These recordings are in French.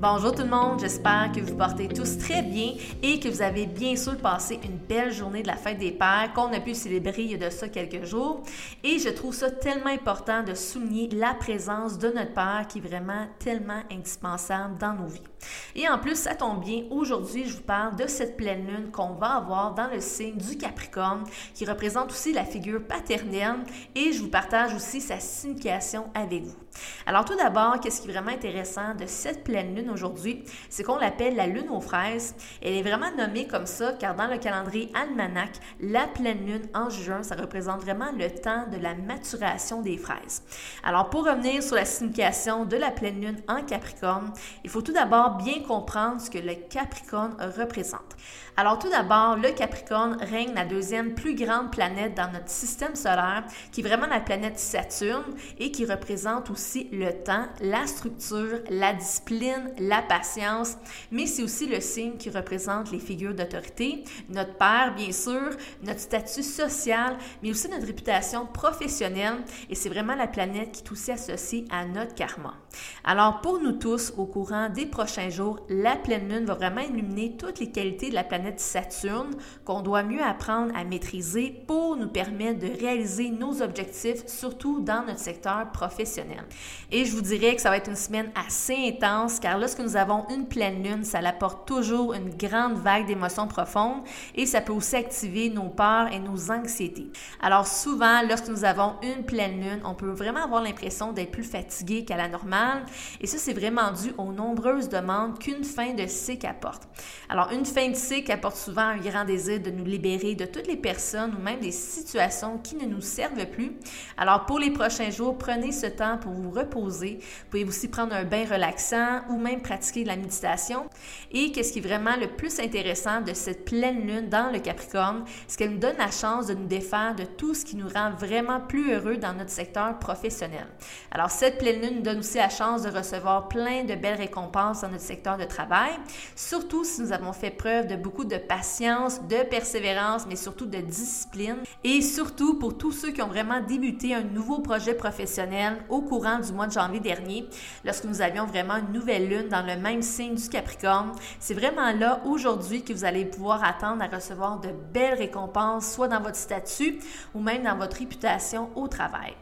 Bonjour tout le monde, j'espère que vous portez tous très bien et que vous avez bien sûr passé une belle journée de la fête des pères qu'on a pu célébrer il y a de ça quelques jours. Et je trouve ça tellement important de souligner la présence de notre Père qui est vraiment tellement indispensable dans nos vies. Et en plus, ça tombe bien, aujourd'hui, je vous parle de cette pleine lune qu'on va avoir dans le signe du Capricorne, qui représente aussi la figure paternelle, et je vous partage aussi sa signification avec vous. Alors tout d'abord, qu'est-ce qui est vraiment intéressant de cette pleine lune aujourd'hui, c'est qu'on l'appelle la lune aux fraises. Elle est vraiment nommée comme ça car dans le calendrier almanach, la pleine lune en juin, ça représente vraiment le temps de la maturation des fraises. Alors pour revenir sur la signification de la pleine lune en Capricorne, il faut tout d'abord bien comprendre ce que le Capricorne représente. Alors tout d'abord, le Capricorne règne la deuxième plus grande planète dans notre système solaire, qui est vraiment la planète Saturne et qui représente aussi le temps, la structure, la discipline, la patience, mais c'est aussi le signe qui représente les figures d'autorité, notre père bien sûr, notre statut social, mais aussi notre réputation professionnelle et c'est vraiment la planète qui est aussi associée à notre karma. Alors pour nous tous, au courant des prochains jours, la pleine lune va vraiment illuminer toutes les qualités de la planète Saturne qu'on doit mieux apprendre à maîtriser pour nous permettre de réaliser nos objectifs, surtout dans notre secteur professionnel. Et je vous dirais que ça va être une semaine assez intense car lorsque nous avons une pleine lune, ça apporte toujours une grande vague d'émotions profondes et ça peut aussi activer nos peurs et nos anxiétés. Alors souvent, lorsque nous avons une pleine lune, on peut vraiment avoir l'impression d'être plus fatigué qu'à la normale et ça, c'est vraiment dû aux nombreuses demandes qu'une fin de cycle apporte. Alors, une fin de cycle apporte souvent un grand désir de nous libérer de toutes les personnes ou même des situations qui ne nous servent plus. Alors, pour les prochains jours, prenez ce temps pour vous reposer. Vous pouvez aussi prendre un bain relaxant ou même pratiquer de la méditation. Et qu'est-ce qui est vraiment le plus intéressant de cette pleine lune dans le Capricorne, c'est qu'elle nous donne la chance de nous défaire de tout ce qui nous rend vraiment plus heureux dans notre secteur professionnel. Alors, cette pleine lune nous donne aussi la chance de recevoir plein de belles récompenses dans notre secteur de travail, surtout si nous avons fait preuve de beaucoup de patience, de persévérance, mais surtout de discipline. Et surtout pour tous ceux qui ont vraiment débuté un nouveau projet professionnel au courant du mois de janvier dernier, lorsque nous avions vraiment une nouvelle lune dans le même signe du Capricorne. C'est vraiment là aujourd'hui que vous allez pouvoir attendre à recevoir de belles récompenses, soit dans votre statut ou même dans votre réputation au travail.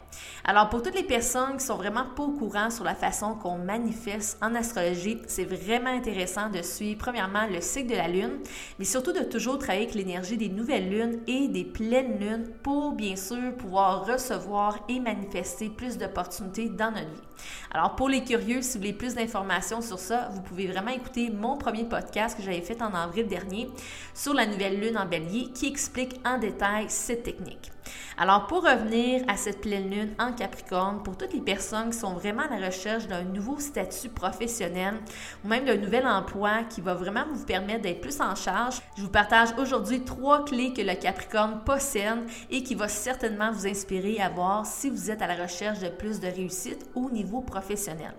Alors, pour toutes les personnes qui sont vraiment pas au courant sur la façon qu'on manifeste en astrologie, c'est vraiment intéressant de suivre, premièrement, le cycle de la Lune, mais surtout de toujours travailler avec l'énergie des nouvelles lunes et des pleines lunes pour, bien sûr, pouvoir recevoir et manifester plus d'opportunités dans notre vie. Alors, pour les curieux, si vous voulez plus d'informations sur ça, vous pouvez vraiment écouter mon premier podcast que j'avais fait en avril dernier sur la nouvelle lune en bélier qui explique en détail cette technique. Alors, pour revenir à cette pleine lune en Capricorne, pour toutes les personnes qui sont vraiment à la recherche d'un nouveau statut professionnel ou même d'un nouvel emploi qui va vraiment vous permettre d'être plus en charge, je vous partage aujourd'hui trois clés que le Capricorne possède et qui va certainement vous inspirer à voir si vous êtes à la recherche de plus de réussite au niveau professionnel.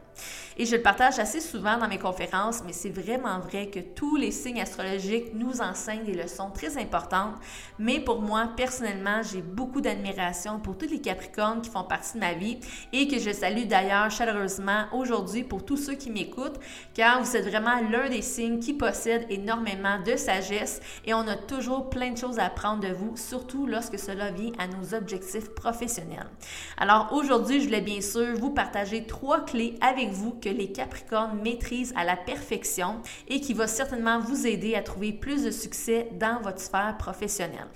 Et je le partage assez souvent dans mes conférences, mais c'est vraiment vrai que tous les signes astrologiques nous enseignent des leçons très importantes. Mais pour moi, personnellement, j'ai beaucoup d'admiration pour tous les Capricornes qui font partie de ma vie et que je salue d'ailleurs chaleureusement aujourd'hui pour tous ceux qui m'écoutent, car vous êtes vraiment l'un des signes qui possède énormément de sagesse et on a toujours plein de choses à apprendre de vous, surtout lorsque cela vient à nos objectifs professionnels. Alors aujourd'hui, je voulais bien sûr vous partager trois clés avec vous que les Capricornes maîtrisent à la perfection et qui va certainement vous aider à trouver plus de succès dans votre sphère professionnelle.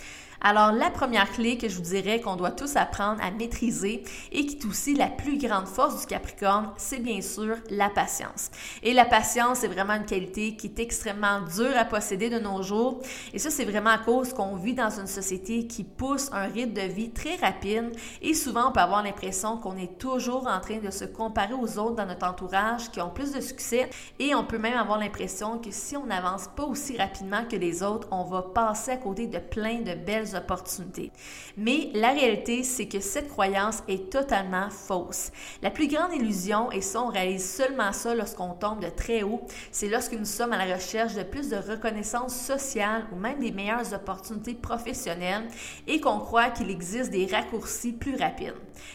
Alors, la première clé que je vous dirais qu'on doit tous apprendre à maîtriser et qui est aussi la plus grande force du Capricorne, c'est bien sûr la patience. Et la patience, c'est vraiment une qualité qui est extrêmement dure à posséder de nos jours. Et ça, c'est vraiment à cause qu'on vit dans une société qui pousse un rythme de vie très rapide et souvent on peut avoir l'impression qu'on est toujours en train de se comparer aux autres dans notre entourage qui ont plus de succès et on peut même avoir l'impression que si on n'avance pas aussi rapidement que les autres, on va passer à côté de plein de belles opportunités. Mais la réalité, c'est que cette croyance est totalement fausse. La plus grande illusion, et ça on réalise seulement ça lorsqu'on tombe de très haut, c'est lorsque nous sommes à la recherche de plus de reconnaissance sociale ou même des meilleures opportunités professionnelles et qu'on croit qu'il existe des raccourcis plus rapides.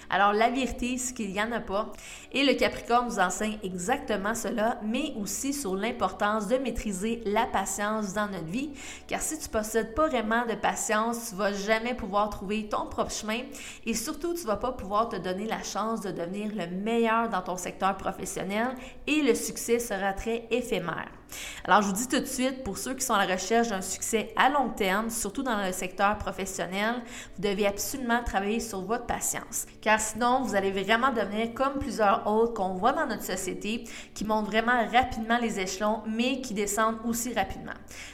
Alors la vérité, c'est qu'il n'y en a pas. Et le Capricorne nous enseigne exactement cela, mais aussi sur l'importance de maîtriser la patience dans notre vie, car si tu possèdes pas vraiment de patience, tu vas jamais pouvoir trouver ton propre chemin et surtout tu vas pas pouvoir te donner la chance de devenir le meilleur dans ton secteur professionnel et le succès sera très éphémère. Alors, je vous dis tout de suite, pour ceux qui sont à la recherche d'un succès à long terme, surtout dans le secteur professionnel, vous devez absolument travailler sur votre patience, car sinon, vous allez vraiment devenir comme plusieurs autres qu'on voit dans notre société, qui montent vraiment rapidement les échelons, mais qui descendent aussi rapidement.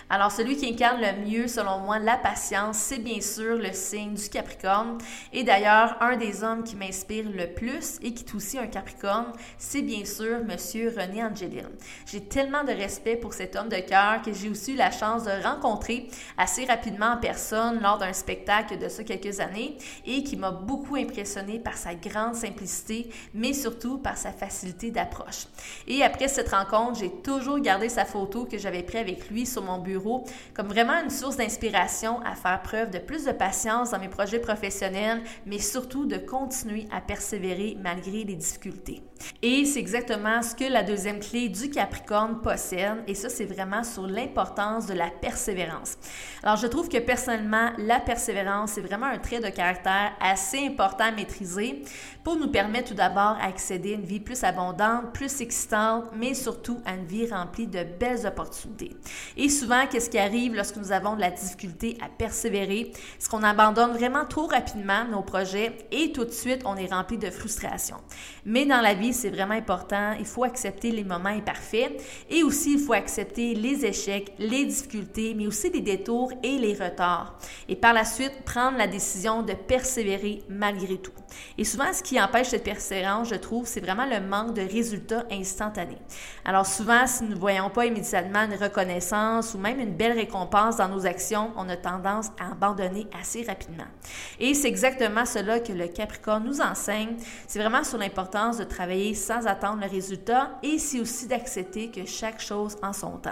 Alors, celui qui incarne le mieux, selon moi, la patience, c'est bien sûr le signe du Capricorne. Et d'ailleurs, un des hommes qui m'inspire le plus et qui est aussi un Capricorne, c'est bien sûr Monsieur René Angeline. J'ai tellement de respect pour cet homme de cœur que j'ai aussi eu la chance de rencontrer assez rapidement en personne lors d'un spectacle de ça quelques années et qui m'a beaucoup impressionné par sa grande simplicité, mais surtout par sa facilité d'approche. Et après cette rencontre, j'ai toujours gardé sa photo que j'avais prise avec lui sur mon bureau comme vraiment une source d'inspiration à faire preuve de plus de patience dans mes projets professionnels, mais surtout de continuer à persévérer malgré les difficultés. Et c'est exactement ce que la deuxième clé du Capricorne possède, et ça c'est vraiment sur l'importance de la persévérance. Alors je trouve que personnellement, la persévérance, c'est vraiment un trait de caractère assez important à maîtriser pour nous permettre tout d'abord d'accéder à une vie plus abondante, plus excitante, mais surtout à une vie remplie de belles opportunités. Et souvent, qu'est-ce qui arrive lorsque nous avons de la difficulté à persévérer? C'est qu'on abandonne vraiment trop rapidement nos projets et tout de suite, on est rempli de frustration. Mais dans la vie, c'est vraiment important. Il faut accepter les moments imparfaits et aussi il faut accepter les échecs, les difficultés, mais aussi les détours et les retards. Et par la suite, prendre la décision de persévérer malgré tout. Et souvent, ce qui empêche cette persévérance, je trouve, c'est vraiment le manque de résultats instantanés. Alors souvent, si nous ne voyons pas immédiatement une reconnaissance ou même une belle récompense dans nos actions, on a tendance à abandonner assez rapidement. Et c'est exactement cela que le Capricorne nous enseigne. C'est vraiment sur l'importance de travailler sans attendre le résultat et c'est aussi d'accepter que chaque chose en son temps.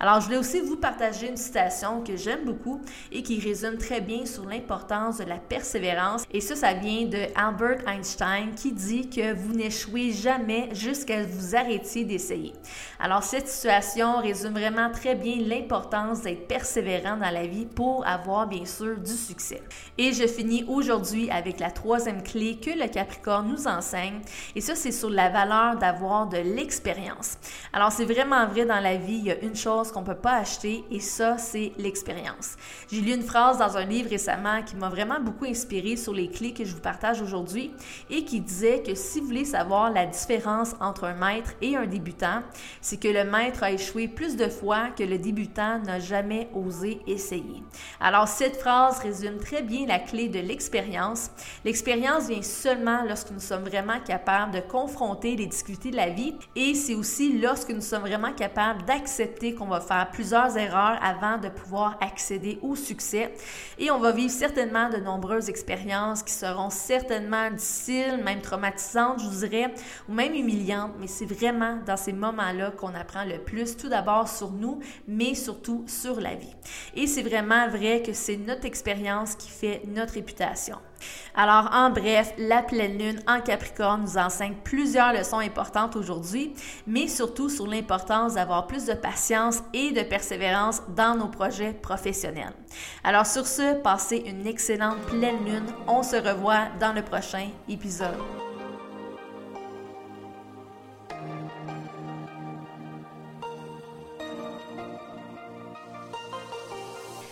Alors, je voulais aussi vous partager une citation que j'aime beaucoup et qui résume très bien sur l'importance de la persévérance. Et ça, ça vient de Albert Einstein qui dit que vous n'échouez jamais jusqu'à vous arrêtiez d'essayer. Alors, cette situation résume vraiment très bien l'importance d'être persévérant dans la vie pour avoir bien sûr du succès. Et je finis aujourd'hui avec la troisième clé que le Capricorne nous enseigne. Et ça, c'est sur la valeur d'avoir de l'expérience. Alors, c'est vraiment vrai dans la vie, il y a une chose qu'on peut pas acheter et ça, c'est l'expérience. J'ai lu une phrase dans un livre récemment qui m'a vraiment beaucoup inspiré sur les clés que je vous partage aujourd'hui et qui disait que si vous voulez savoir la différence entre un maître et un débutant, c'est que le maître a échoué plus de fois que le débutant n'a jamais osé essayer. Alors cette phrase résume très bien la clé de l'expérience. L'expérience vient seulement lorsque nous sommes vraiment capables de confronter les difficultés de la vie et c'est aussi lorsque nous sommes vraiment capables d'accepter qu'on va faire plusieurs erreurs avant de pouvoir accéder au succès et on va vivre certainement de nombreuses expériences qui seront certainement difficiles, même traumatisantes, je vous dirais, ou même humiliantes, mais c'est vraiment dans ces moments-là qu'on apprend le plus, tout d'abord sur nous, mais surtout sur la vie. Et c'est vraiment vrai que c'est notre expérience qui fait notre réputation. Alors, en bref, la pleine lune en Capricorne nous enseigne plusieurs leçons importantes aujourd'hui, mais surtout sur l'importance d'avoir plus de patience et de persévérance dans nos projets professionnels. Alors, sur ce, passez une excellente pleine lune. On se revoit dans le prochain épisode.